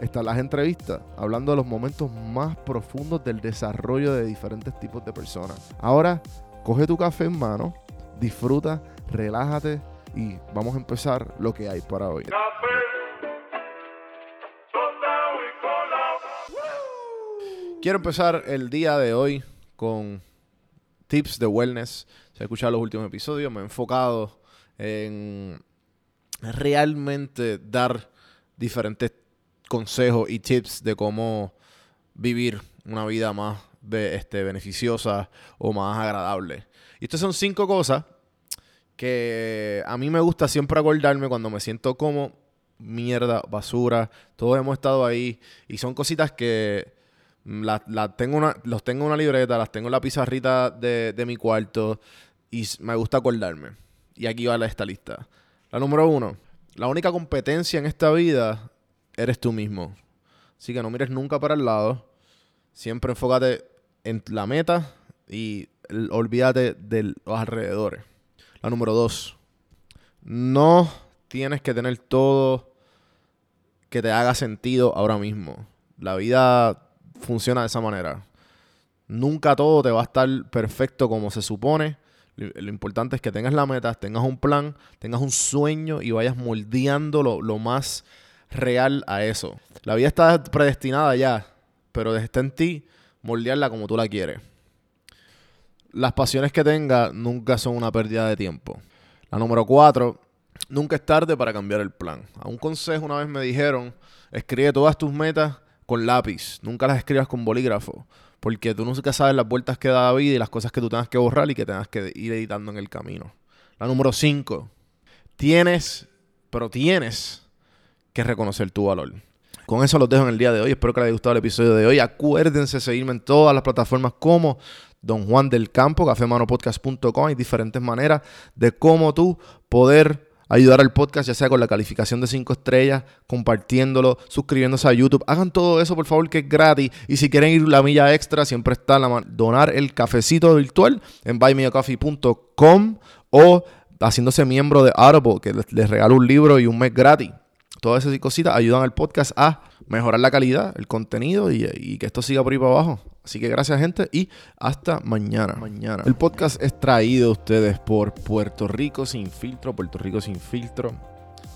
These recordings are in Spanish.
están las entrevistas, hablando de los momentos más profundos del desarrollo de diferentes tipos de personas. Ahora, coge tu café en mano, disfruta, relájate y vamos a empezar lo que hay para hoy. Quiero empezar el día de hoy con tips de wellness. Si has escuchado los últimos episodios, me he enfocado en realmente dar diferentes consejos y tips de cómo vivir una vida más este, beneficiosa o más agradable. Y estas son cinco cosas que a mí me gusta siempre acordarme cuando me siento como mierda, basura. Todos hemos estado ahí y son cositas que la, tengo una, los tengo en una libreta, las tengo en la pizarrita de, de mi cuarto y me gusta acordarme. Y aquí va esta lista. La número uno. La única competencia en esta vida eres tú mismo. Así que no mires nunca para el lado. Siempre enfócate en la meta y olvídate de los alrededores. La número dos. No tienes que tener todo que te haga sentido ahora mismo. La vida funciona de esa manera. Nunca todo te va a estar perfecto como se supone. Lo importante es que tengas la meta, tengas un plan, tengas un sueño y vayas moldeando lo, más real a eso. La vida está predestinada ya, pero está en ti moldearla como tú la quieres. Las pasiones que tengas nunca son una pérdida de tiempo. La número cuatro, nunca es tarde para cambiar el plan. A un consejo una vez me dijeron, escribe todas tus metas con lápiz, nunca las escribas con bolígrafo, porque tú nunca sabes las vueltas que da la vida y las cosas que tú tengas que borrar y que tengas que ir editando en el camino. La número 5, tienes, pero tienes que reconocer tu valor. Con eso los dejo en el día de hoy. Espero que les haya gustado el episodio de hoy. Acuérdense seguirme en todas las plataformas como Don Juan del Campo, cafemanopodcast.com. Hay diferentes maneras de cómo tú poder ayudar al podcast, ya sea con la calificación de 5 estrellas, compartiéndolo, suscribiéndose a YouTube. Hagan todo eso, por favor, que es gratis. Y si quieren ir la milla extra, siempre está la donar el cafecito virtual en buymeacoffee.com o haciéndose miembro de Audible, que les, les regalo un libro y un mes gratis. Todas esas cositas ayudan al podcast a mejorar la calidad, el contenido y, que esto siga por ahí para abajo. Así que gracias gente y hasta mañana. mañana. El podcast es traído a ustedes por Puerto Rico Sin Filtro. Puerto Rico Sin Filtro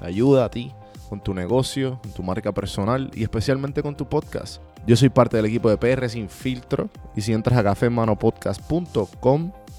te ayuda a ti con tu negocio, con tu marca personal y especialmente con tu podcast. Yo soy parte del equipo de PR Sin Filtro y si entras a cafemanopodcast.com